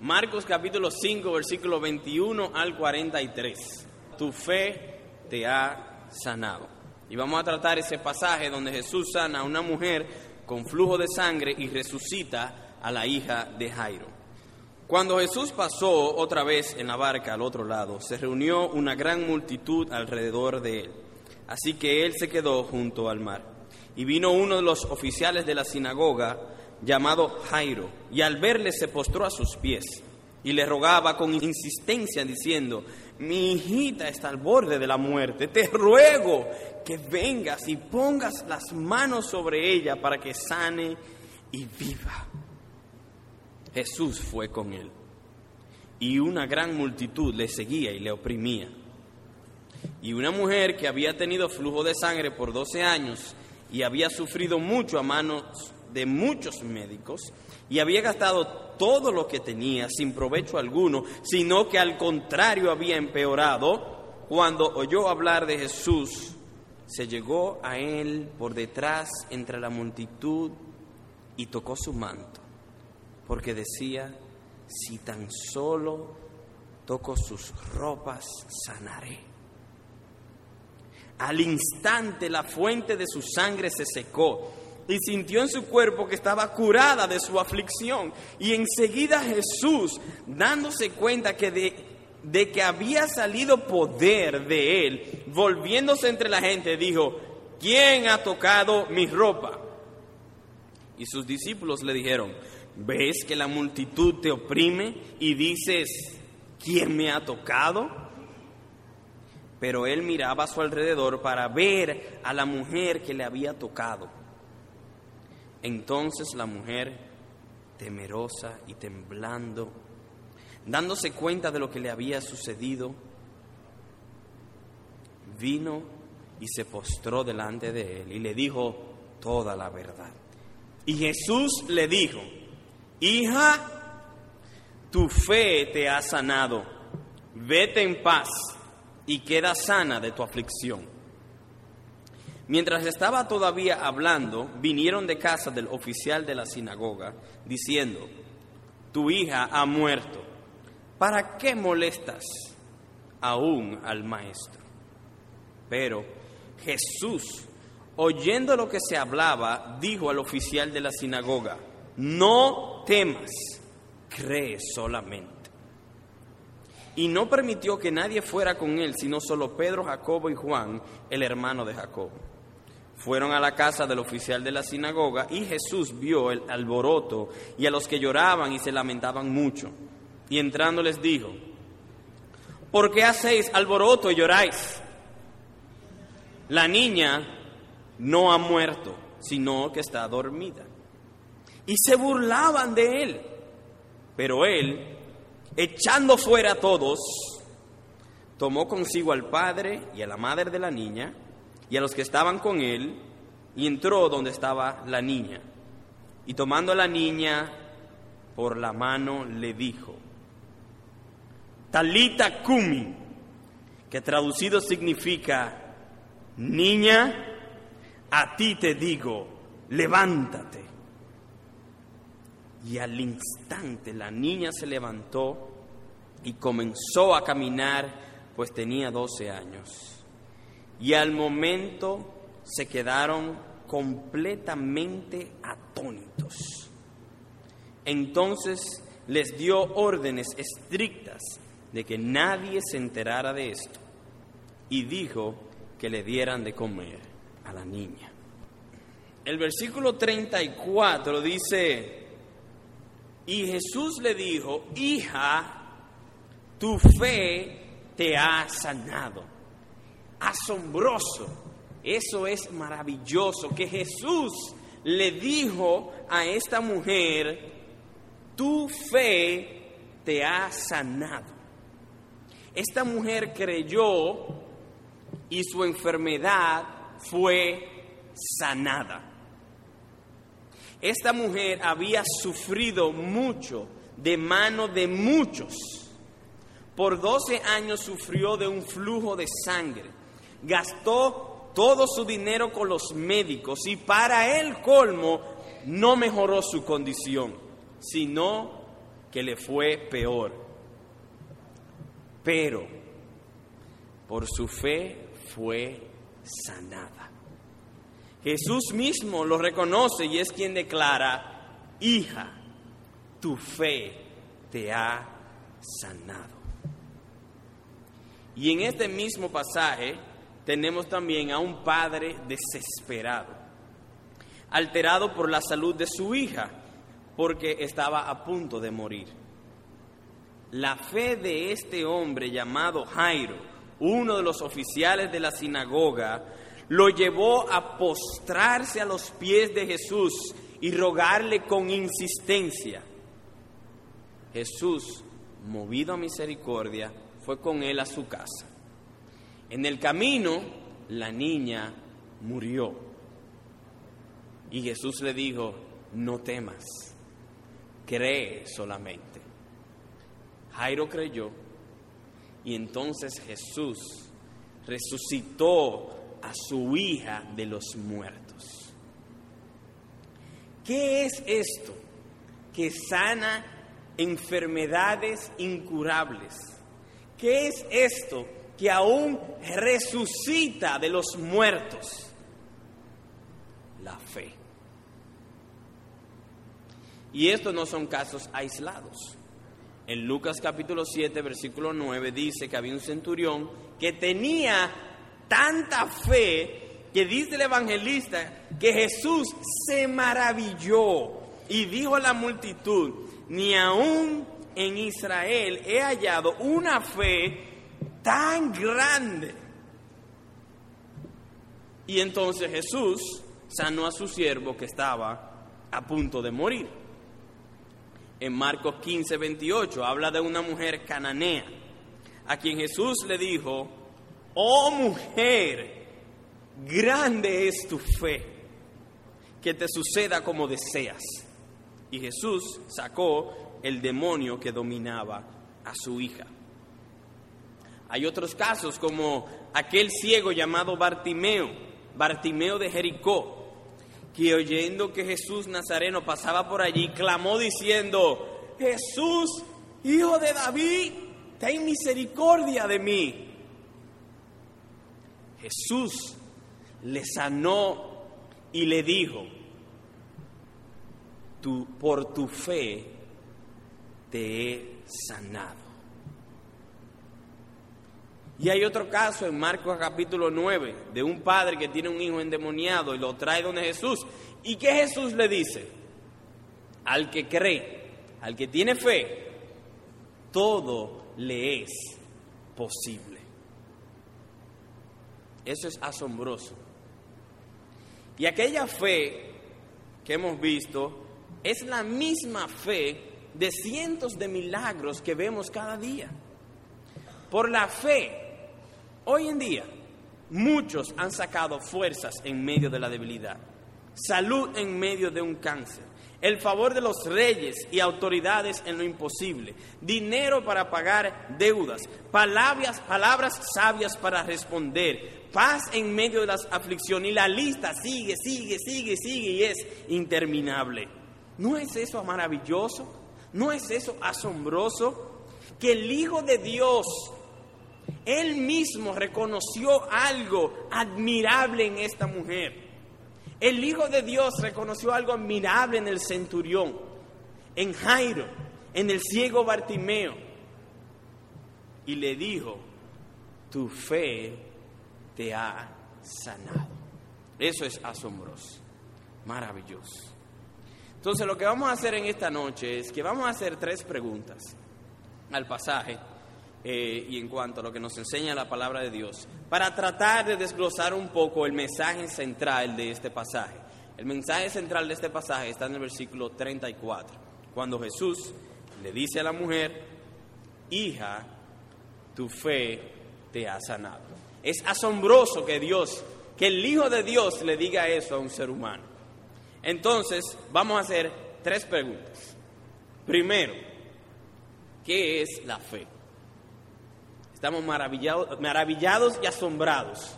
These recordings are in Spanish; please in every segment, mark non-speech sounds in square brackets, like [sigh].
Marcos capítulo 5, versículo 21 al 43. Tu fe te ha sanado. Y vamos a tratar ese pasaje donde Jesús sana a una mujer con flujo de sangre y resucita a la hija de Jairo. Cuando Jesús pasó otra vez en la barca al otro lado, se reunió una gran multitud alrededor de él. Así que él se quedó junto al mar. Y vino uno de los oficiales de la sinagoga, llamado Jairo, y al verle se postró a sus pies y le rogaba con insistencia diciendo, mi hijita está al borde de la muerte, te ruego que vengas y pongas las manos sobre ella para que sane y viva. Jesús fue con él y una gran multitud le seguía y le oprimía. Y una mujer que había tenido flujo de sangre por 12 años y había sufrido mucho a manos de muchos médicos y había gastado todo lo que tenía sin provecho alguno, sino que al contrario había empeorado, cuando oyó hablar de Jesús, se llegó a él por detrás entre la multitud y tocó su manto, porque decía, si tan solo toco sus ropas, sanaré. Al instante la fuente de su sangre se secó y sintió en su cuerpo que estaba curada de su aflicción. Y enseguida Jesús, dándose cuenta que de, de, que había salido poder de él, volviéndose entre la gente, dijo, ¿quién ha tocado mi ropa? Y sus discípulos le dijeron, ¿ves que la multitud te oprime y dices, ¿quién me ha tocado? Pero él miraba a su alrededor para ver a la mujer que le había tocado. Entonces la mujer, temerosa y temblando, dándose cuenta de lo que le había sucedido, vino y se postró delante de él y le dijo toda la verdad. Y Jesús le dijo, hija, tu fe te ha sanado, vete en paz y queda sana de tu aflicción. Mientras estaba todavía hablando, vinieron de casa del oficial de la sinagoga, diciendo, tu hija ha muerto, ¿para qué molestas aún al maestro? Pero Jesús, oyendo lo que se hablaba, dijo al oficial de la sinagoga, no temas, cree solamente y no permitió que nadie fuera con él, sino solo Pedro, Jacobo y Juan, el hermano de Jacobo. Fueron a la casa del oficial de la sinagoga y Jesús vio el alboroto y a los que lloraban y se lamentaban mucho. Y entrando les dijo, ¿por qué hacéis alboroto y lloráis? La niña no ha muerto, sino que está dormida. Y se burlaban de él, pero él echando fuera a todos, tomó consigo al padre y a la madre de la niña y a los que estaban con él y entró donde estaba la niña. Y tomando a la niña por la mano le dijo, Talita Kumi, que traducido significa, niña, a ti te digo, levántate. Y al instante la niña se levantó y comenzó a caminar, pues tenía 12 años. Y al momento se quedaron completamente atónitos. Entonces les dio órdenes estrictas de que nadie se enterara de esto y dijo que le dieran de comer a la niña. El versículo 34 dice, y Jesús le dijo, hija, tu fe te ha sanado. Asombroso. Eso es maravilloso que Jesús le dijo a esta mujer, tu fe te ha sanado. Esta mujer creyó y su enfermedad fue sanada. Esta mujer había sufrido mucho de mano de muchos. Por 12 años sufrió de un flujo de sangre. Gastó todo su dinero con los médicos y para el colmo no mejoró su condición, sino que le fue peor. Pero por su fe fue sanada. Jesús mismo lo reconoce y es quien declara, hija, tu fe te ha sanado. Y en este mismo pasaje tenemos también a un padre desesperado, alterado por la salud de su hija, porque estaba a punto de morir. La fe de este hombre llamado Jairo, uno de los oficiales de la sinagoga, lo llevó a postrarse a los pies de Jesús y rogarle con insistencia. Jesús, movido a misericordia, fue con él a su casa. En el camino, la niña murió. Y Jesús le dijo, no temas, cree solamente. Jairo creyó y entonces Jesús resucitó a su hija de los muertos. ¿Qué es esto que sana enfermedades incurables? ¿Qué es esto que aún resucita de los muertos? La fe. Y estos no son casos aislados. En Lucas capítulo 7, versículo 9 dice que había un centurión que tenía tanta fe que dice el evangelista que Jesús se maravilló y dijo a la multitud, ni aún en Israel he hallado una fe tan grande. Y entonces Jesús sanó a su siervo que estaba a punto de morir. En Marcos 15, 28 habla de una mujer cananea, a quien Jesús le dijo, oh mujer, grande es tu fe, que te suceda como deseas. Y Jesús sacó el demonio que dominaba a su hija. Hay otros casos como aquel ciego llamado Bartimeo, Bartimeo de Jericó, que oyendo que Jesús Nazareno pasaba por allí, clamó diciendo, Jesús, hijo de David, ten misericordia de mí. Jesús le sanó y le dijo, tú, por tu fe te he sanado. Y hay otro caso en Marcos capítulo 9 de un padre que tiene un hijo endemoniado y lo trae donde Jesús. ¿Y qué Jesús le dice? Al que cree, al que tiene fe, todo le es posible. Eso es asombroso. Y aquella fe que hemos visto es la misma fe de cientos de milagros que vemos cada día. Por la fe Hoy en día, muchos han sacado fuerzas en medio de la debilidad, salud en medio de un cáncer, el favor de los reyes y autoridades en lo imposible, dinero para pagar deudas, palabras, palabras sabias para responder, paz en medio de las aflicciones y la lista sigue, sigue, sigue, sigue y es interminable. ¿No es eso maravilloso? ¿No es eso asombroso? Que el Hijo de Dios él mismo reconoció algo admirable en esta mujer. El Hijo de Dios reconoció algo admirable en el centurión, en Jairo, en el ciego Bartimeo. Y le dijo, tu fe te ha sanado. Eso es asombroso, maravilloso. Entonces lo que vamos a hacer en esta noche es que vamos a hacer tres preguntas al pasaje eh, y en cuanto a lo que nos enseña la palabra de Dios, para tratar de desglosar un poco el mensaje central de este pasaje. El mensaje central de este pasaje está en el versículo 34, cuando Jesús le dice a la mujer, hija, tu fe te ha sanado. Es asombroso que Dios, que el Hijo de Dios le diga eso a un ser humano. Entonces, vamos a hacer tres preguntas. Primero, ¿qué es la fe? Estamos maravillados, maravillados y asombrados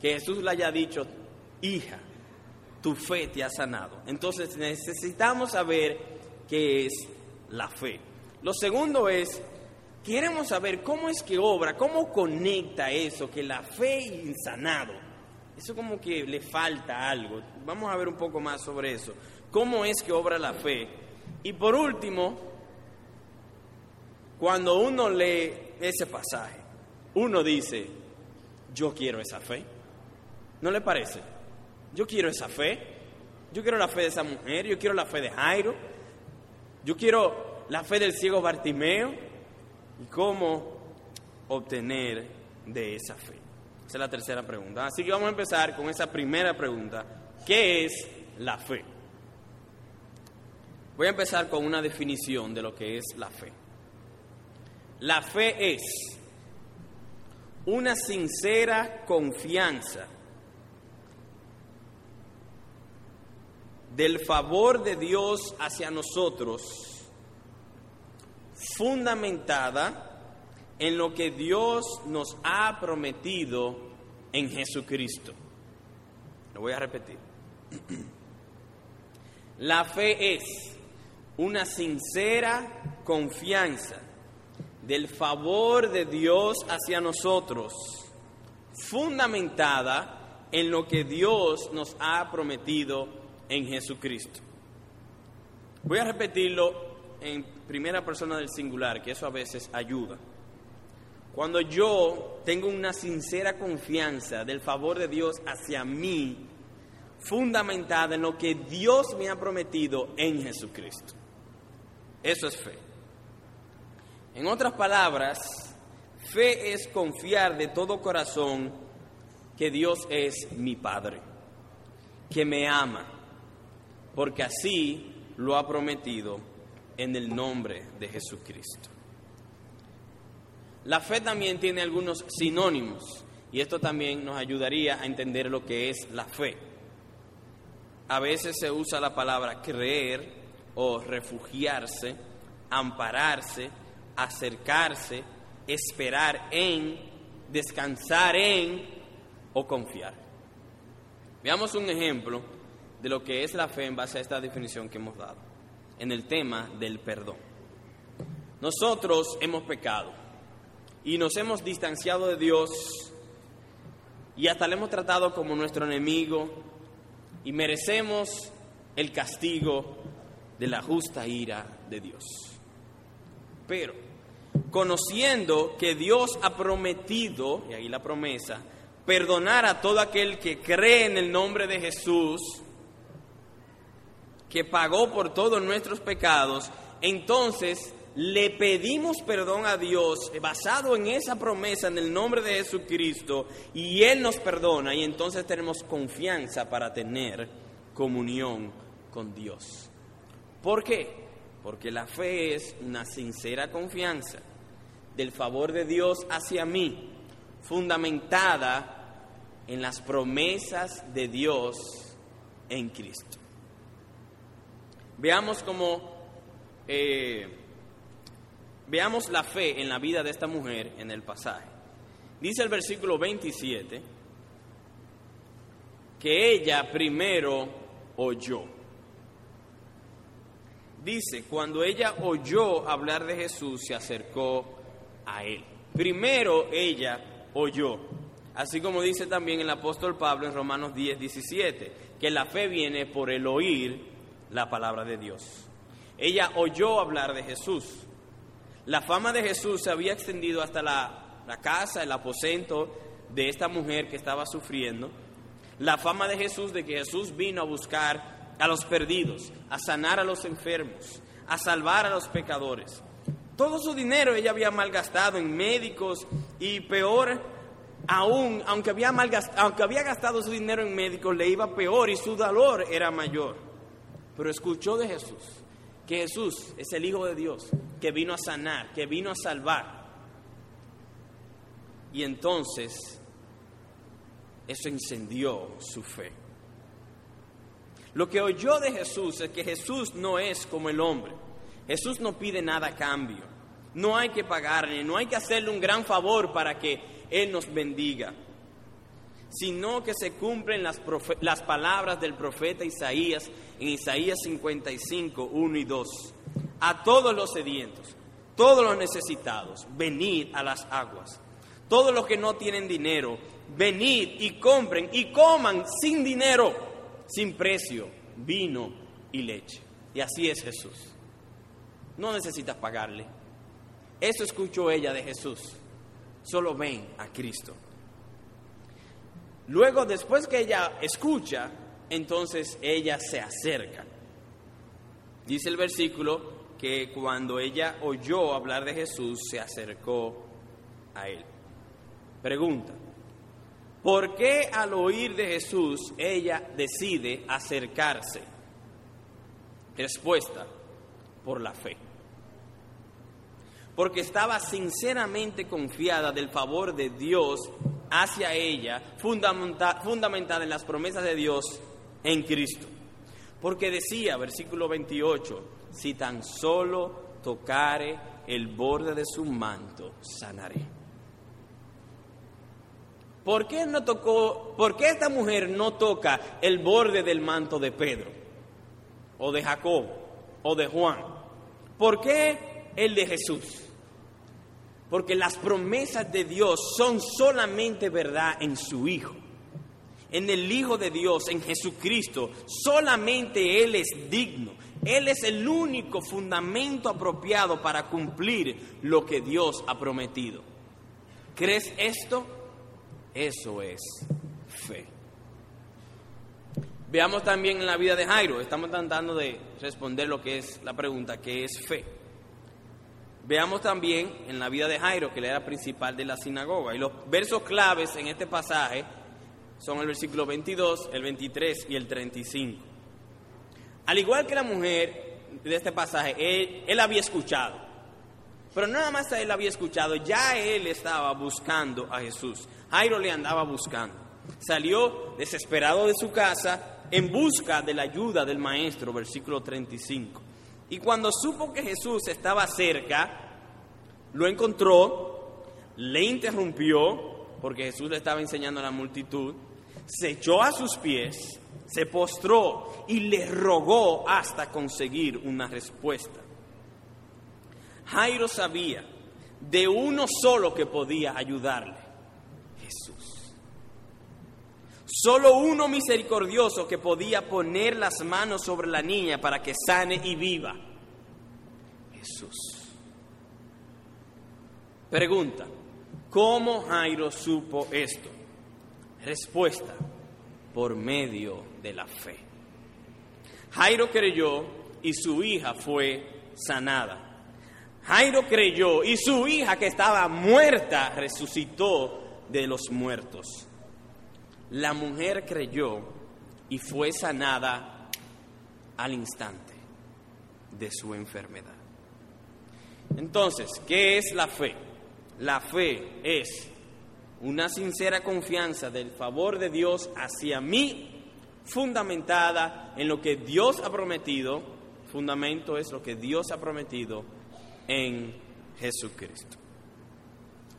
que Jesús le haya dicho, hija, tu fe te ha sanado. Entonces necesitamos saber qué es la fe. Lo segundo es, queremos saber cómo es que obra, cómo conecta eso, que la fe y sanado. Eso como que le falta algo. Vamos a ver un poco más sobre eso. ¿Cómo es que obra la fe? Y por último, cuando uno lee ese pasaje, uno dice, yo quiero esa fe. ¿No le parece? Yo quiero esa fe. Yo quiero la fe de esa mujer, yo quiero la fe de Jairo, yo quiero la fe del ciego Bartimeo. ¿Y cómo obtener de esa fe? Esa es la tercera pregunta. Así que vamos a empezar con esa primera pregunta. ¿Qué es la fe? Voy a empezar con una definición de lo que es la fe. La fe es una sincera confianza del favor de Dios hacia nosotros, fundamentada en lo que Dios nos ha prometido en Jesucristo. Lo voy a repetir. La fe es una sincera confianza del favor de Dios hacia nosotros, fundamentada en lo que Dios nos ha prometido en Jesucristo. Voy a repetirlo en primera persona del singular, que eso a veces ayuda. Cuando yo tengo una sincera confianza del favor de Dios hacia mí, fundamentada en lo que Dios me ha prometido en Jesucristo. Eso es fe. En otras palabras, fe es confiar de todo corazón que Dios es mi Padre, que me ama porque así lo ha prometido en el nombre de Jesucristo. La fe también tiene algunos sinónimos y esto también nos ayudaría a entender lo que es la fe. A veces se usa la palabra creer o refugiarse, ampararse, acercarse, esperar en, descansar en o confiar. Veamos un ejemplo de lo que es la fe en base a esta definición que hemos dado, en el tema del perdón. Nosotros hemos pecado y nos hemos distanciado de Dios y hasta le hemos tratado como nuestro enemigo y merecemos el castigo de la justa ira de Dios. Pero, conociendo que Dios ha prometido, y ahí la promesa, perdonar a todo aquel que cree en el nombre de Jesús, que pagó por todos nuestros pecados, entonces le pedimos perdón a Dios basado en esa promesa en el nombre de Jesucristo y Él nos perdona y entonces tenemos confianza para tener comunión con Dios. ¿Por qué? Porque la fe es una sincera confianza del favor de Dios hacia mí, fundamentada en las promesas de Dios en Cristo. Veamos cómo, eh, veamos la fe en la vida de esta mujer en el pasaje. Dice el versículo 27 que ella primero oyó. Dice, cuando ella oyó hablar de Jesús, se acercó a él. Primero ella oyó. Así como dice también el apóstol Pablo en Romanos 10, 17, que la fe viene por el oír la palabra de Dios. Ella oyó hablar de Jesús. La fama de Jesús se había extendido hasta la, la casa, el aposento de esta mujer que estaba sufriendo. La fama de Jesús de que Jesús vino a buscar a los perdidos, a sanar a los enfermos, a salvar a los pecadores. Todo su dinero ella había malgastado en médicos y peor aún, aunque había, malgastado, aunque había gastado su dinero en médicos, le iba peor y su dolor era mayor pero escuchó de Jesús, que Jesús es el Hijo de Dios, que vino a sanar, que vino a salvar. Y entonces eso encendió su fe. Lo que oyó de Jesús es que Jesús no es como el hombre. Jesús no pide nada a cambio. No hay que pagarle, no hay que hacerle un gran favor para que Él nos bendiga sino que se cumplen las, palabras del profeta Isaías en Isaías 55, 1 y 2. a todos los sedientos, todos los necesitados, venid a las aguas. Todos los que no tienen dinero, venid y compren y coman sin dinero, sin precio, vino y leche. Y así es Jesús. No necesitas pagarle. Eso escuchó ella de Jesús. Solo ven a Cristo. Luego, después que ella escucha, entonces ella se acerca. Dice el versículo que cuando ella oyó hablar de Jesús, se acercó a él. Pregunta, ¿por qué al oír de Jesús ella decide acercarse? Respuesta, por la fe. Porque estaba sinceramente confiada del favor de Dios hacia ella, fundamentada en las promesas de Dios en Cristo. Porque decía, versículo 28, si tan solo tocare el borde de su manto, sanaré. ¿Por qué no tocó, por qué esta mujer no toca el borde del manto de Pedro? O de Jacob, o de Juan. ¿Por qué el de Jesús? Porque las promesas de Dios son solamente verdad en su Hijo. En el Hijo de Dios, en Jesucristo, solamente Él es digno. Él es el único fundamento apropiado para cumplir lo que Dios ha prometido. ¿Crees esto? Eso es fe. Veamos también en la vida de Jairo. Estamos tratando de responder lo que es la pregunta, ¿qué es fe? Veamos también en la vida de Jairo, que le era principal de la sinagoga. Y los versos claves en este pasaje son el versículo 22, el 23 y el 35. Al igual que la mujer de este pasaje, él, él había escuchado. Pero nada más él había escuchado, ya él estaba buscando a Jesús. Jairo le andaba buscando. Salió desesperado de su casa en busca de la ayuda del maestro, versículo 35. Y cuando supo que Jesús estaba cerca, lo encontró, le interrumpió, porque Jesús le estaba enseñando a la multitud, se echó a sus pies, se postró y le rogó hasta conseguir una respuesta. Jairo sabía de uno solo que podía ayudarle, Jesús. Solo uno misericordioso que podía poner las manos sobre la niña para que sane y viva, Jesús. Pregunta, ¿cómo Jairo supo esto? Respuesta, por medio de la fe. Jairo creyó y su hija fue sanada. Jairo creyó y su hija que estaba muerta resucitó de los muertos. La mujer creyó y fue sanada al instante de su enfermedad. Entonces, ¿qué es la fe? La fe es una sincera confianza del favor de Dios hacia mí, fundamentada en lo que Dios ha prometido, fundamento es lo que Dios ha prometido en Jesucristo.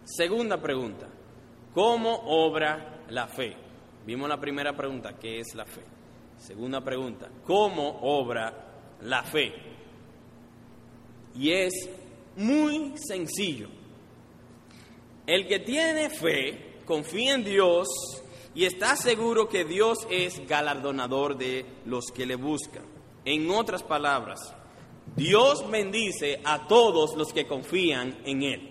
Segunda pregunta, ¿cómo obra la fe? Vimos la primera pregunta, ¿qué es la fe? Segunda pregunta, ¿cómo obra la fe? Y es muy sencillo. El que tiene fe, confía en Dios y está seguro que Dios es galardonador de los que le buscan. En otras palabras, Dios bendice a todos los que confían en Él.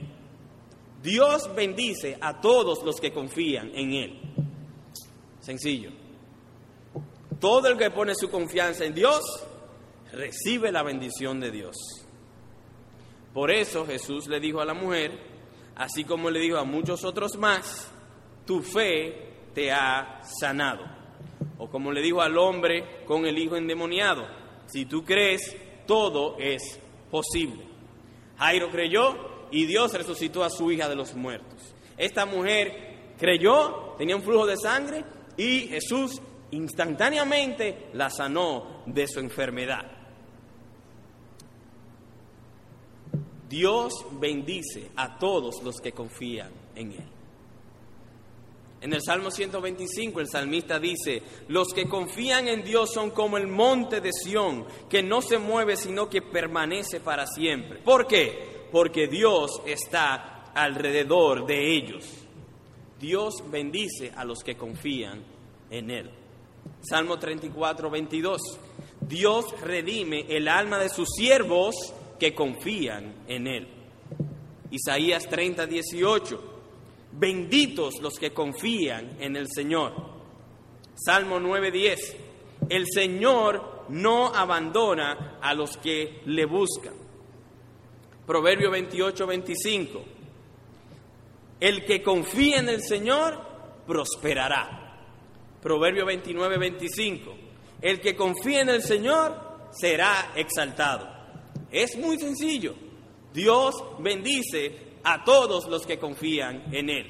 Dios bendice a todos los que confían en Él. Sencillo. Todo el que pone su confianza en Dios recibe la bendición de Dios. Por eso Jesús le dijo a la mujer, así como le dijo a muchos otros más, tu fe te ha sanado. O como le dijo al hombre con el hijo endemoniado, si tú crees, todo es posible. Jairo creyó y Dios resucitó a su hija de los muertos. Esta mujer creyó, tenía un flujo de sangre y Jesús instantáneamente la sanó de su enfermedad. Dios bendice a todos los que confían en Él. En el Salmo 125 el salmista dice, los que confían en Dios son como el monte de Sión, que no se mueve sino que permanece para siempre. ¿Por qué? Porque Dios está alrededor de ellos. Dios bendice a los que confían en Él. Salmo 34, 22. Dios redime el alma de sus siervos que confían en Él. Isaías 30, 18. Benditos los que confían en el Señor. Salmo 9:10. El Señor no abandona a los que le buscan. Proverbio 28:25. El que confía en el Señor prosperará. Proverbio 29:25. El que confía en el Señor será exaltado. Es muy sencillo. Dios bendice a todos los que confían en Él.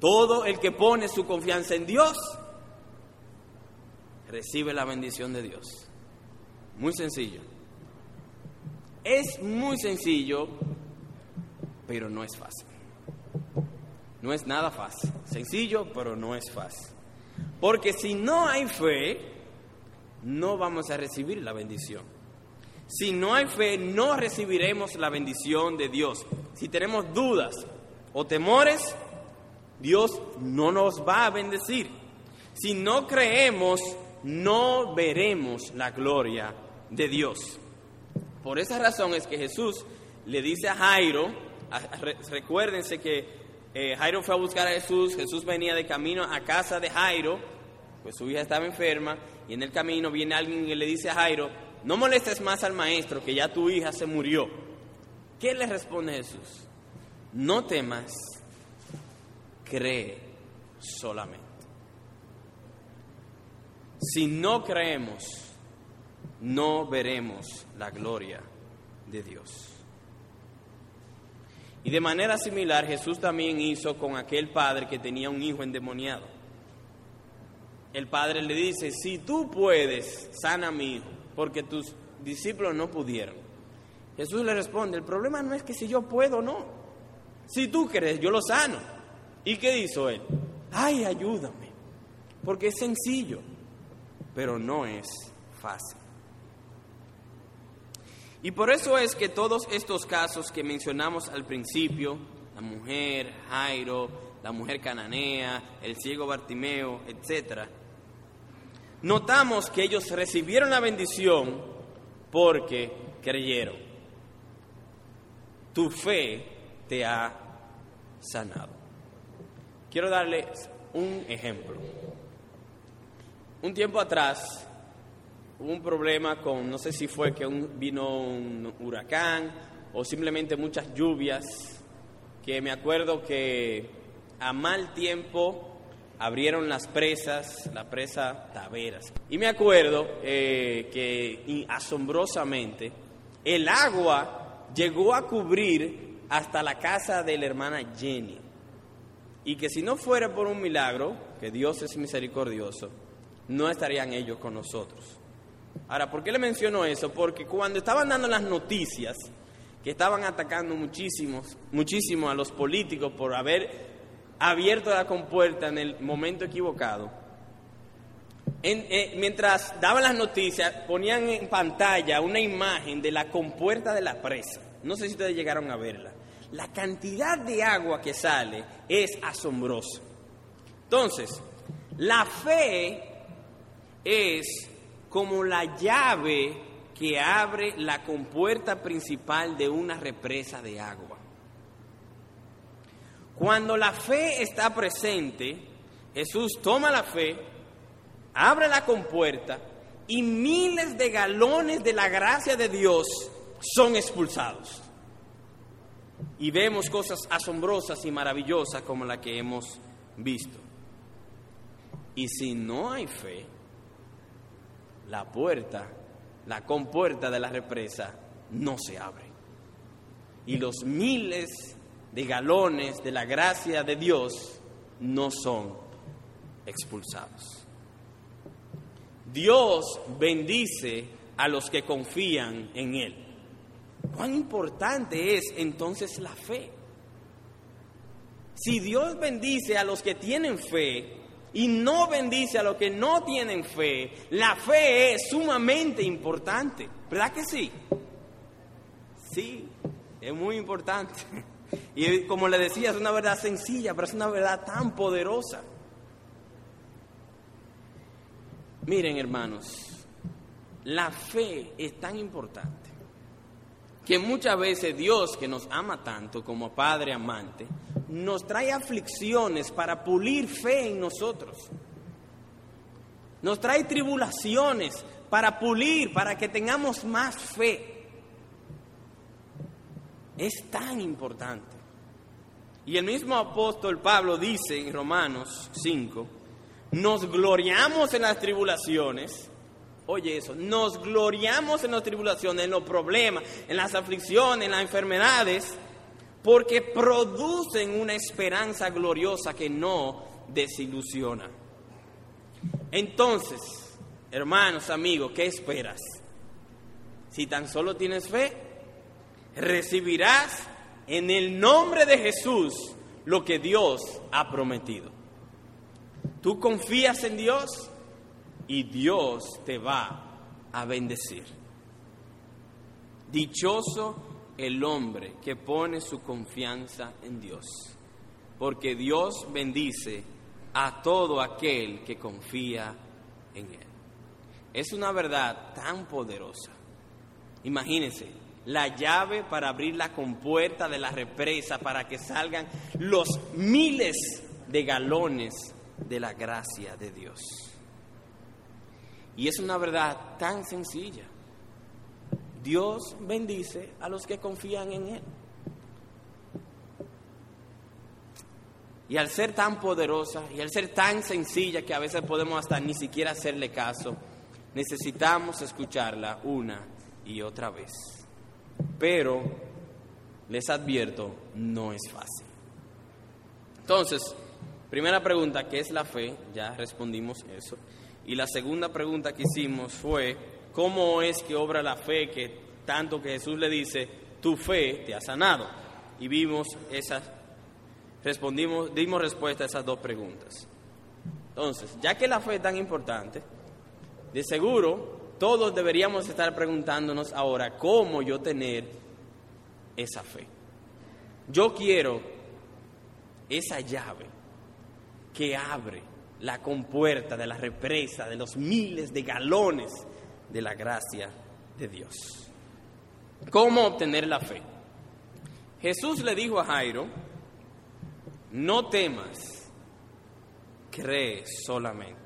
Todo el que pone su confianza en Dios recibe la bendición de Dios. Muy sencillo. Es muy sencillo, pero no es fácil. No es nada fácil. Sencillo, pero no es fácil. Porque si no hay fe, no vamos a recibir la bendición. Si no hay fe, no recibiremos la bendición de Dios. Si tenemos dudas o temores, Dios no nos va a bendecir. Si no creemos, no veremos la gloria de Dios. Por esa razón es que Jesús le dice a Jairo, recuérdense que eh, Jairo fue a buscar a Jesús, Jesús venía de camino a casa de Jairo, pues su hija estaba enferma, y en el camino viene alguien y le dice a Jairo, no molestes más al maestro, que ya tu hija se murió. ¿Qué le responde Jesús? No temas, cree solamente. Si no creemos, no veremos la gloria de Dios. Y de manera similar Jesús también hizo con aquel padre que tenía un hijo endemoniado. El padre le dice, si tú puedes, sana a mi hijo porque tus discípulos no pudieron. Jesús le responde, el problema no es que si yo puedo o no. Si tú crees, yo lo sano. ¿Y qué hizo él? Ay, ayúdame. Porque es sencillo, pero no es fácil. Y por eso es que todos estos casos que mencionamos al principio, la mujer, Jairo, la mujer cananea, el ciego Bartimeo, etcétera, notamos que ellos recibieron la bendición porque creyeron. Tu fe te ha sanado. Quiero darles un ejemplo. Un tiempo atrás hubo un problema con, no sé si fue que vino un huracán o simplemente muchas lluvias, que me acuerdo que a mal tiempo abrieron las presas, la presa Taveras. Y me acuerdo eh, que asombrosamente el agua llegó a cubrir hasta la casa de la hermana Jenny. Y que si no fuera por un milagro, que Dios es misericordioso, no estarían ellos con nosotros. Ahora, ¿por qué le menciono eso? Porque cuando estaban dando las noticias, que estaban atacando muchísimos, muchísimo a los políticos por haber abierto la compuerta en el momento equivocado. Eh, mientras daban las noticias, ponían en pantalla una imagen de la compuerta de la presa. No sé si ustedes llegaron a verla. La cantidad de agua que sale es asombrosa. Entonces, la fe es como la llave que abre la compuerta principal de una represa de agua. Cuando la fe está presente, Jesús toma la fe, abre la compuerta y miles de galones de la gracia de Dios son expulsados. Y vemos cosas asombrosas y maravillosas como la que hemos visto. Y si no hay fe, la puerta, la compuerta de la represa no se abre. Y los miles de galones de la gracia de Dios no son expulsados. Dios bendice a los que confían en Él. ¿Cuán importante es entonces la fe? Si Dios bendice a los que tienen fe y no bendice a los que no tienen fe, la fe es sumamente importante. ¿Verdad que sí? Sí, es muy importante. [laughs] Y como le decía, es una verdad sencilla, pero es una verdad tan poderosa. Miren, hermanos, la fe es tan importante que muchas veces Dios, que nos ama tanto como Padre amante, nos trae aflicciones para pulir fe en nosotros. Nos trae tribulaciones para pulir, para que tengamos más fe. Es tan importante. Y el mismo apóstol Pablo dice en Romanos 5, nos gloriamos en las tribulaciones. Oye eso, nos gloriamos en las tribulaciones, en los problemas, en las aflicciones, en las enfermedades, porque producen una esperanza gloriosa que no desilusiona. Entonces, hermanos, amigos, ¿qué esperas? Si tan solo tienes fe, recibirás en el nombre de Jesús lo que Dios ha prometido. Tú confías en Dios y Dios te va a bendecir. Dichoso el hombre que pone su confianza en Dios, porque Dios bendice a todo aquel que confía en Él. Es una verdad tan poderosa. Imagínense, la llave para abrir la compuerta de la represa para que salgan los miles de galones de la gracia de Dios. Y es una verdad tan sencilla. Dios bendice a los que confían en Él. Y al ser tan poderosa y al ser tan sencilla que a veces podemos hasta ni siquiera hacerle caso, necesitamos escucharla una y otra vez. Pero les advierto, no es fácil. Entonces, Primera pregunta, ¿qué es la fe? Ya respondimos eso. Y la segunda pregunta que hicimos fue, ¿cómo es que obra la fe que tanto que Jesús le dice, tu fe te ha sanado? Y vimos esas, respondimos, dimos respuesta a esas dos preguntas. Entonces, ya que la fe es tan importante, de seguro todos deberíamos estar preguntándonos ahora, ¿cómo yo tener esa fe? Yo quiero esa llave que abre la compuerta de la represa de los miles de galones de la gracia de Dios. ¿Cómo obtener la fe? Jesús le dijo a Jairo, no temas, cree solamente.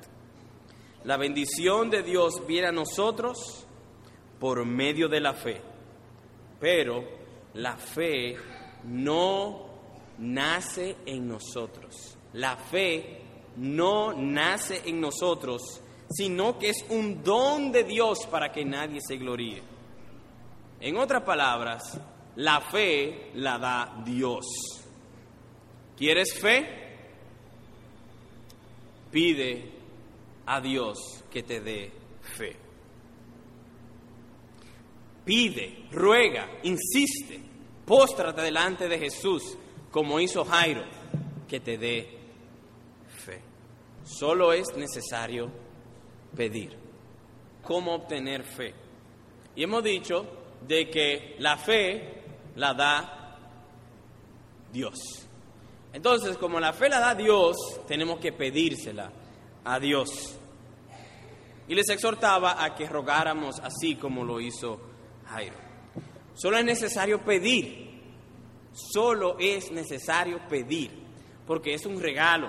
La bendición de Dios viene a nosotros por medio de la fe, pero la fe no nace en nosotros. La fe no nace en nosotros, sino que es un don de Dios para que nadie se gloríe. En otras palabras, la fe la da Dios. ¿Quieres fe? Pide a Dios que te dé fe. Pide, ruega, insiste, póstrate delante de Jesús, como hizo Jairo, que te dé Solo es necesario pedir. ¿Cómo obtener fe? Y hemos dicho de que la fe la da Dios. Entonces, como la fe la da Dios, tenemos que pedírsela a Dios. Y les exhortaba a que rogáramos así como lo hizo Jairo. Solo es necesario pedir. Solo es necesario pedir, porque es un regalo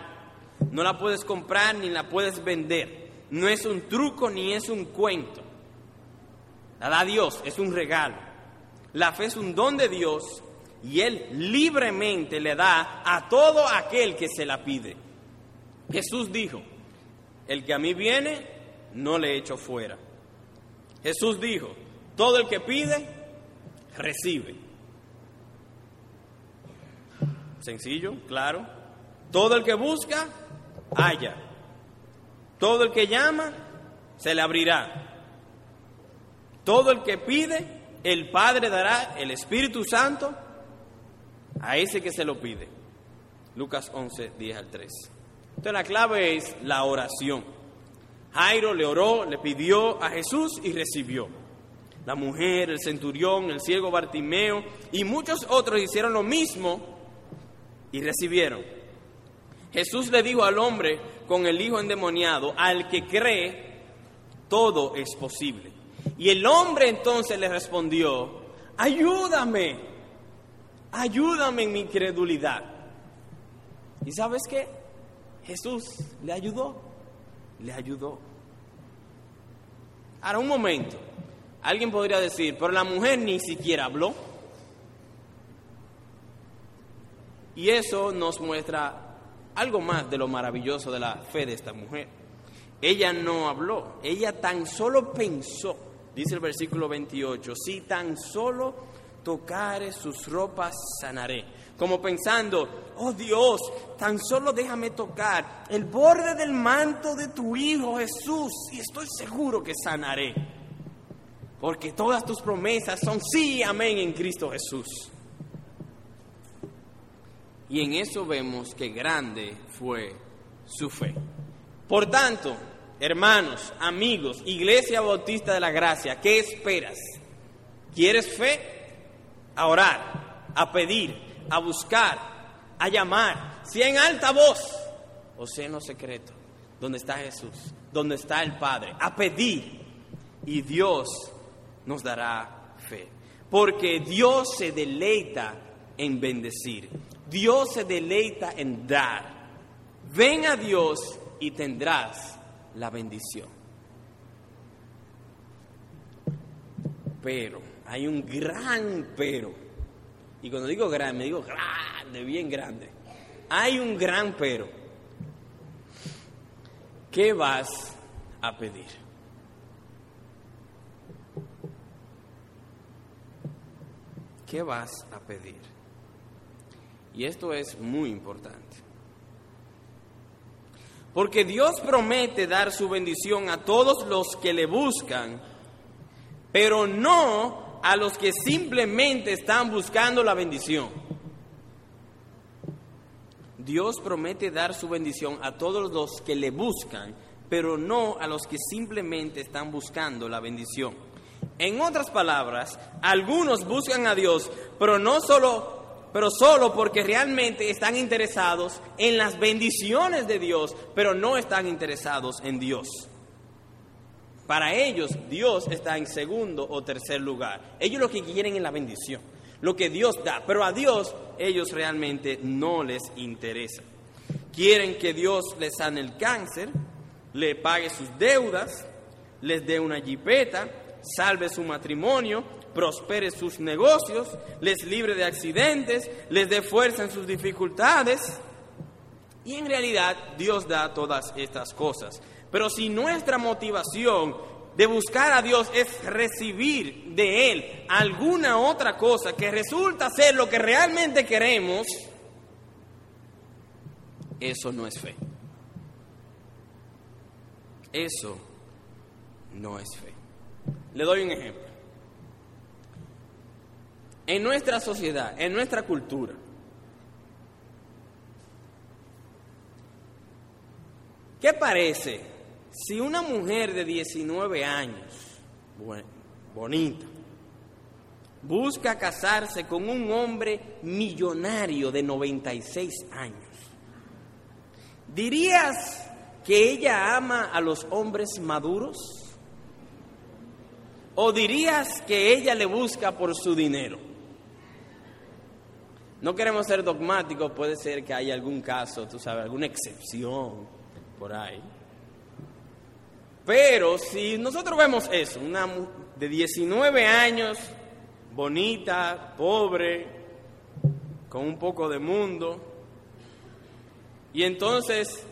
no la puedes comprar ni la puedes vender. No es un truco ni es un cuento. La da Dios, es un regalo. La fe es un don de Dios y Él libremente le da a todo aquel que se la pide. Jesús dijo, el que a mí viene, no le echo fuera. Jesús dijo, todo el que pide, recibe. Sencillo, claro. Todo el que busca, haya. Todo el que llama, se le abrirá. Todo el que pide, el Padre dará el Espíritu Santo a ese que se lo pide. Lucas 11, 10 al 3. Entonces la clave es la oración. Jairo le oró, le pidió a Jesús y recibió. La mujer, el centurión, el ciego Bartimeo y muchos otros hicieron lo mismo y recibieron. Jesús le dijo al hombre con el hijo endemoniado, al que cree, todo es posible. Y el hombre entonces le respondió, ayúdame, ayúdame en mi incredulidad. ¿Y sabes qué? Jesús le ayudó, le ayudó. Ahora, un momento, alguien podría decir, pero la mujer ni siquiera habló. Y eso nos muestra algo más de lo maravilloso de la fe de esta mujer. Ella no habló, ella tan solo pensó, dice el versículo 28, si tan solo tocare sus ropas sanaré. Como pensando, oh Dios, tan solo déjame tocar el borde del manto de tu Hijo Jesús y estoy seguro que sanaré. Porque todas tus promesas son sí, amén en Cristo Jesús. Y en eso vemos que grande fue su fe. Por tanto, hermanos, amigos, Iglesia Bautista de la Gracia, ¿qué esperas? ¿Quieres fe? A orar, a pedir, a buscar, a llamar, sea en alta voz o sea en lo secreto, donde está Jesús, donde está el Padre, a pedir y Dios nos dará fe. Porque Dios se deleita en bendecir. Dios se deleita en dar. Ven a Dios y tendrás la bendición. Pero, hay un gran pero. Y cuando digo grande, me digo grande, bien grande. Hay un gran pero. ¿Qué vas a pedir? ¿Qué vas a pedir? Y esto es muy importante. Porque Dios promete dar su bendición a todos los que le buscan, pero no a los que simplemente están buscando la bendición. Dios promete dar su bendición a todos los que le buscan, pero no a los que simplemente están buscando la bendición. En otras palabras, algunos buscan a Dios, pero no solo pero solo porque realmente están interesados en las bendiciones de Dios, pero no están interesados en Dios. Para ellos Dios está en segundo o tercer lugar. Ellos lo que quieren es la bendición, lo que Dios da, pero a Dios ellos realmente no les interesa. Quieren que Dios les sane el cáncer, le pague sus deudas, les dé una jipeta, salve su matrimonio, prospere sus negocios, les libre de accidentes, les dé fuerza en sus dificultades. Y en realidad Dios da todas estas cosas. Pero si nuestra motivación de buscar a Dios es recibir de Él alguna otra cosa que resulta ser lo que realmente queremos, eso no es fe. Eso no es fe. Le doy un ejemplo. En nuestra sociedad, en nuestra cultura, ¿qué parece si una mujer de 19 años, bonita, busca casarse con un hombre millonario de 96 años? ¿Dirías que ella ama a los hombres maduros? ¿O dirías que ella le busca por su dinero? No queremos ser dogmáticos, puede ser que haya algún caso, tú sabes, alguna excepción por ahí. Pero si nosotros vemos eso, una de 19 años, bonita, pobre, con un poco de mundo, y entonces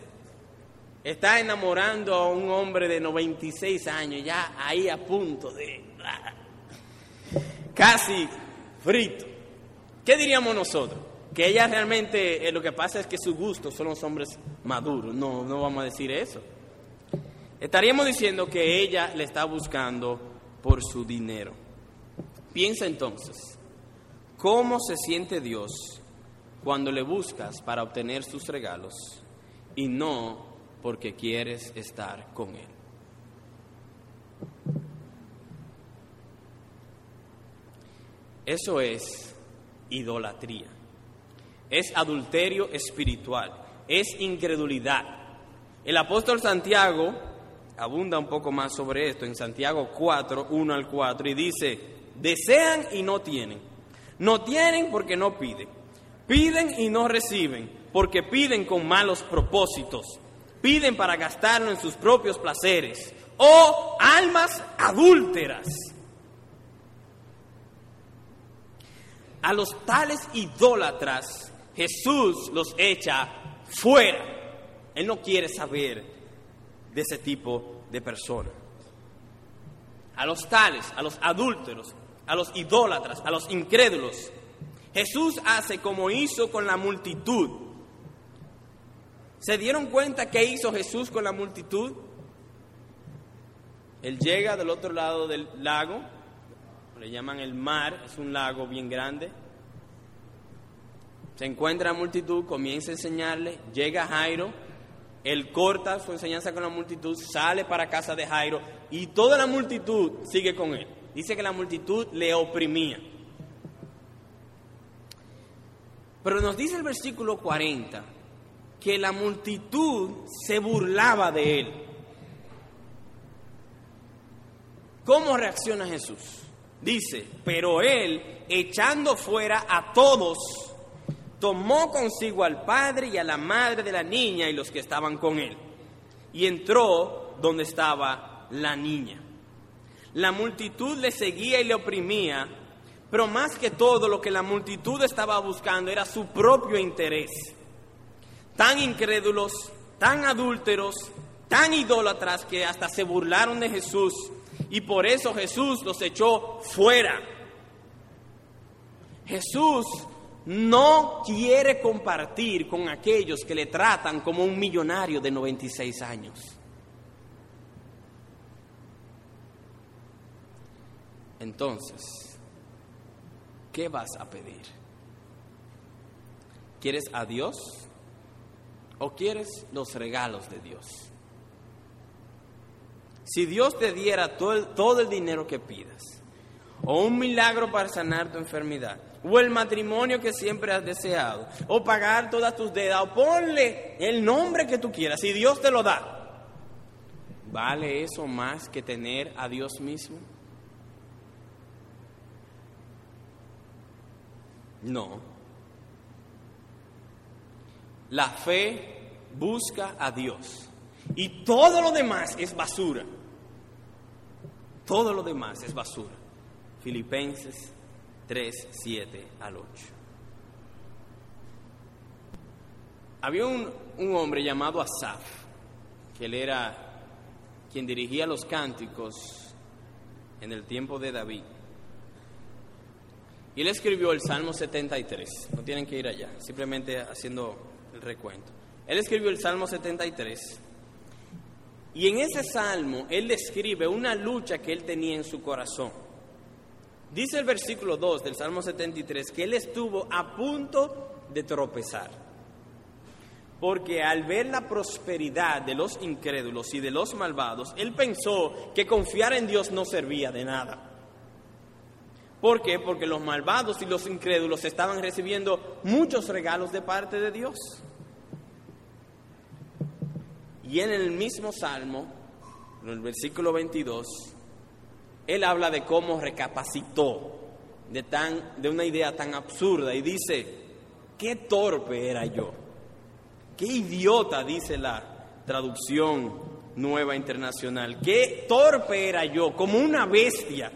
está enamorando a un hombre de 96 años, ya ahí a punto de... [laughs] casi frito. ¿Qué diríamos nosotros? Que ella realmente, eh, lo que pasa es que su gusto son los hombres maduros. No, no vamos a decir eso. Estaríamos diciendo que ella le está buscando por su dinero. Piensa entonces, ¿cómo se siente Dios cuando le buscas para obtener sus regalos y no porque quieres estar con Él. Eso es idolatría, es adulterio espiritual, es incredulidad. El apóstol Santiago abunda un poco más sobre esto en Santiago 4, 1 al 4, y dice, desean y no tienen, no tienen porque no piden, piden y no reciben, porque piden con malos propósitos, piden para gastarlo en sus propios placeres, o almas adúlteras. A los tales idólatras Jesús los echa fuera. Él no quiere saber de ese tipo de personas. A los tales, a los adúlteros, a los idólatras, a los incrédulos. Jesús hace como hizo con la multitud. ¿Se dieron cuenta qué hizo Jesús con la multitud? Él llega del otro lado del lago, le llaman el mar, es un lago bien grande. Se encuentra la multitud, comienza a enseñarle, llega Jairo, él corta su enseñanza con la multitud, sale para casa de Jairo y toda la multitud sigue con él. Dice que la multitud le oprimía. Pero nos dice el versículo 40 que la multitud se burlaba de él. ¿Cómo reacciona Jesús? Dice, pero él, echando fuera a todos, tomó consigo al padre y a la madre de la niña y los que estaban con él, y entró donde estaba la niña. La multitud le seguía y le oprimía, pero más que todo lo que la multitud estaba buscando era su propio interés. Tan incrédulos, tan adúlteros, tan idólatras que hasta se burlaron de Jesús y por eso Jesús los echó fuera. Jesús no quiere compartir con aquellos que le tratan como un millonario de 96 años. Entonces, ¿qué vas a pedir? ¿Quieres a Dios o quieres los regalos de Dios? Si Dios te diera todo el, todo el dinero que pidas, o un milagro para sanar tu enfermedad, o el matrimonio que siempre has deseado, o pagar todas tus deudas, o ponle el nombre que tú quieras, si Dios te lo da, ¿vale eso más que tener a Dios mismo? No. La fe busca a Dios y todo lo demás es basura. Todo lo demás es basura. Filipenses 3, 7 al 8. Había un, un hombre llamado Asaf, que él era quien dirigía los cánticos en el tiempo de David. Y él escribió el Salmo 73. No tienen que ir allá, simplemente haciendo el recuento. Él escribió el Salmo 73 y en ese salmo él describe una lucha que él tenía en su corazón. Dice el versículo 2 del Salmo 73 que él estuvo a punto de tropezar. Porque al ver la prosperidad de los incrédulos y de los malvados, él pensó que confiar en Dios no servía de nada. ¿Por qué? Porque los malvados y los incrédulos estaban recibiendo muchos regalos de parte de Dios. Y en el mismo Salmo, en el versículo 22, él habla de cómo recapacitó de, tan, de una idea tan absurda y dice, qué torpe era yo, qué idiota, dice la traducción nueva internacional, qué torpe era yo, como una bestia,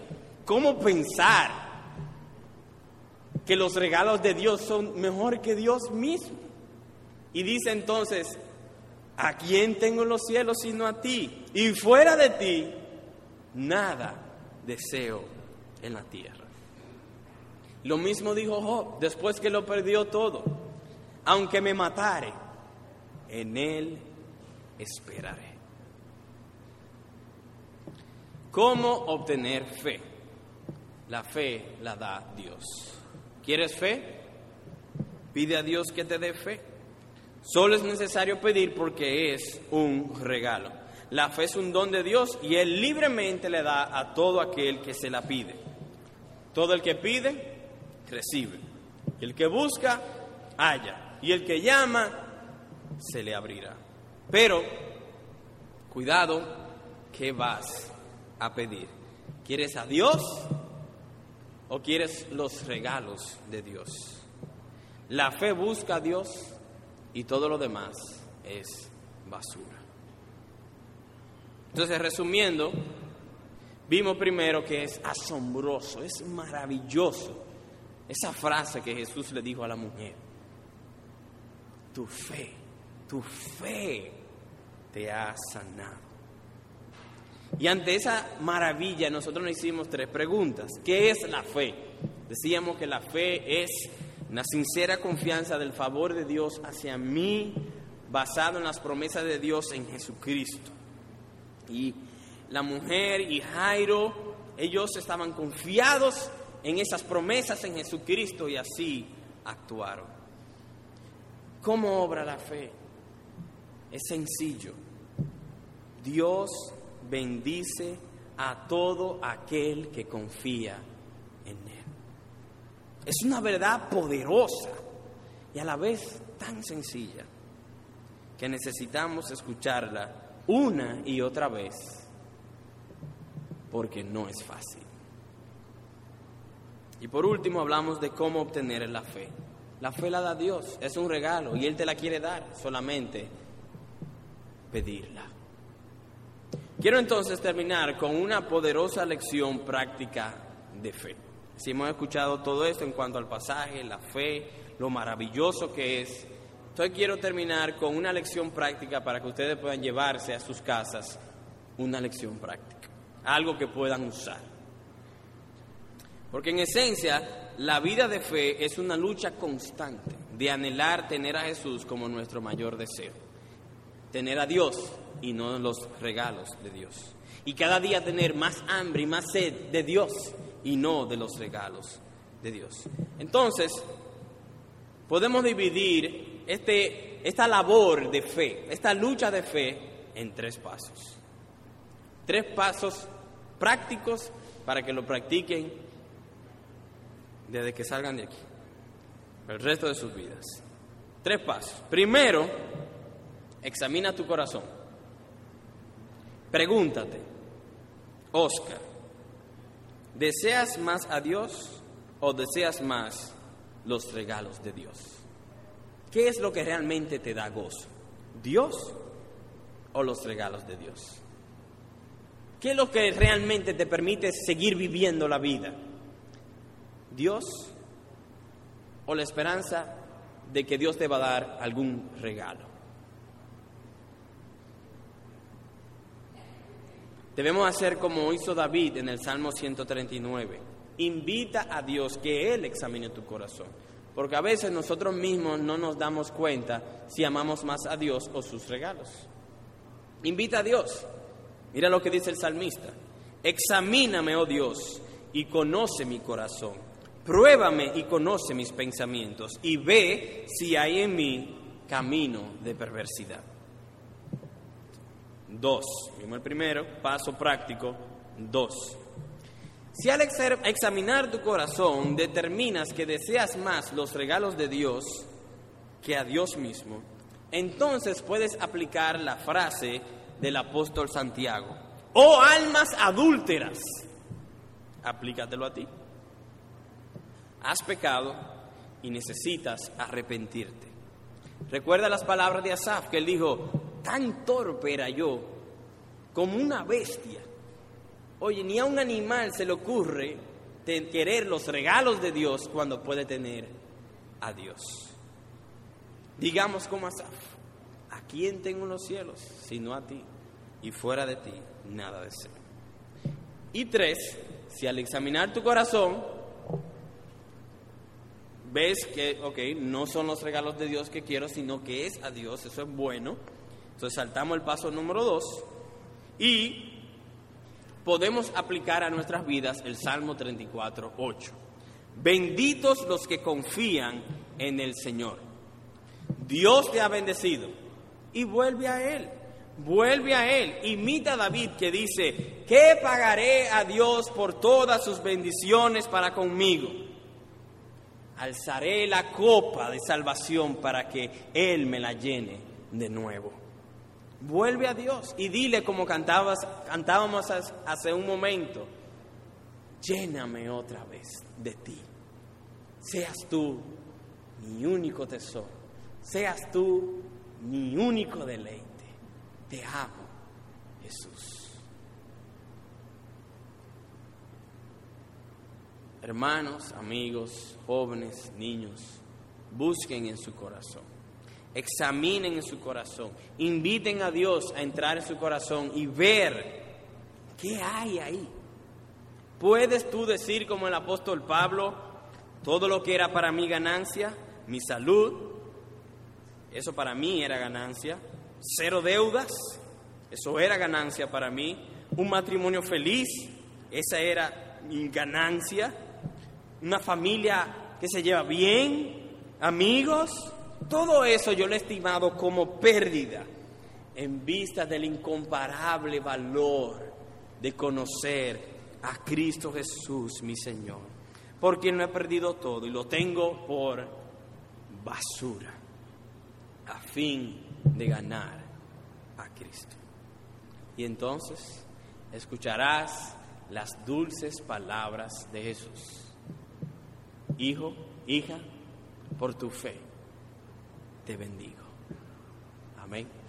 cómo pensar que los regalos de Dios son mejor que Dios mismo. Y dice entonces, ¿A quién tengo en los cielos sino a ti? Y fuera de ti, nada deseo en la tierra. Lo mismo dijo Job después que lo perdió todo. Aunque me matare, en él esperaré. ¿Cómo obtener fe? La fe la da Dios. ¿Quieres fe? Pide a Dios que te dé fe. Solo es necesario pedir porque es un regalo. La fe es un don de Dios y Él libremente le da a todo aquel que se la pide. Todo el que pide, recibe. El que busca, halla. Y el que llama, se le abrirá. Pero, cuidado, ¿qué vas a pedir? ¿Quieres a Dios o quieres los regalos de Dios? La fe busca a Dios y todo lo demás es basura. Entonces, resumiendo, vimos primero que es asombroso, es maravilloso esa frase que Jesús le dijo a la mujer. Tu fe, tu fe te ha sanado. Y ante esa maravilla nosotros nos hicimos tres preguntas. ¿Qué es la fe? Decíamos que la fe es una sincera confianza del favor de Dios hacia mí, basado en las promesas de Dios en Jesucristo. Y la mujer y Jairo, ellos estaban confiados en esas promesas en Jesucristo y así actuaron. ¿Cómo obra la fe? Es sencillo. Dios bendice a todo aquel que confía en Él. Es una verdad poderosa y a la vez tan sencilla que necesitamos escucharla una y otra vez porque no es fácil. Y por último hablamos de cómo obtener la fe. La fe la da Dios, es un regalo y Él te la quiere dar, solamente pedirla. Quiero entonces terminar con una poderosa lección práctica de fe. Si hemos escuchado todo esto en cuanto al pasaje, la fe, lo maravilloso que es, entonces quiero terminar con una lección práctica para que ustedes puedan llevarse a sus casas una lección práctica, algo que puedan usar. Porque en esencia, la vida de fe es una lucha constante de anhelar tener a Jesús como nuestro mayor deseo, tener a Dios y no los regalos de Dios. Y cada día tener más hambre y más sed de Dios y no de los regalos de Dios. Entonces, podemos dividir este, esta labor de fe, esta lucha de fe, en tres pasos. Tres pasos prácticos para que lo practiquen desde que salgan de aquí, el resto de sus vidas. Tres pasos. Primero, examina tu corazón. Pregúntate, Oscar, ¿deseas más a Dios o deseas más los regalos de Dios? ¿Qué es lo que realmente te da gozo? ¿Dios o los regalos de Dios? ¿Qué es lo que realmente te permite seguir viviendo la vida? ¿Dios o la esperanza de que Dios te va a dar algún regalo? Debemos hacer como hizo David en el Salmo 139. Invita a Dios que Él examine tu corazón. Porque a veces nosotros mismos no nos damos cuenta si amamos más a Dios o sus regalos. Invita a Dios. Mira lo que dice el salmista. Examíname, oh Dios, y conoce mi corazón. Pruébame y conoce mis pensamientos y ve si hay en mí camino de perversidad. Dos. Vimos el primero, paso práctico. Dos. Si al examinar tu corazón determinas que deseas más los regalos de Dios que a Dios mismo, entonces puedes aplicar la frase del apóstol Santiago. Oh almas adúlteras, aplícatelo a ti. Has pecado y necesitas arrepentirte. Recuerda las palabras de Asaf, que él dijo, tan torpe era yo, como una bestia. Oye, ni a un animal se le ocurre querer los regalos de Dios cuando puede tener a Dios. Digamos como Asaf, ¿a quién tengo los cielos sino a ti? Y fuera de ti nada deseo. Y tres, si al examinar tu corazón ves que, ok, no son los regalos de Dios que quiero, sino que es a Dios, eso es bueno, entonces saltamos el paso número dos y podemos aplicar a nuestras vidas el Salmo 34, 8. Benditos los que confían en el Señor. Dios te ha bendecido y vuelve a Él. Vuelve a Él. Imita a David que dice, ¿qué pagaré a Dios por todas sus bendiciones para conmigo? Alzaré la copa de salvación para que Él me la llene de nuevo. Vuelve a Dios y dile como cantabas, cantábamos hace un momento, lléname otra vez de ti. Seas tú mi único tesoro, seas tú mi único deleite. Te amo, Jesús. Hermanos, amigos, jóvenes, niños, busquen en su corazón, examinen en su corazón, inviten a Dios a entrar en su corazón y ver qué hay ahí. ¿Puedes tú decir como el apóstol Pablo, todo lo que era para mí ganancia, mi salud, eso para mí era ganancia, cero deudas, eso era ganancia para mí, un matrimonio feliz, esa era ganancia, una familia que se lleva bien, amigos, todo eso yo lo he estimado como pérdida en vista del incomparable valor de conocer a Cristo Jesús, mi Señor, por quien no he perdido todo y lo tengo por basura, a fin de ganar a Cristo. Y entonces escucharás las dulces palabras de Jesús. Hijo, hija, por tu fe te bendigo. Amén.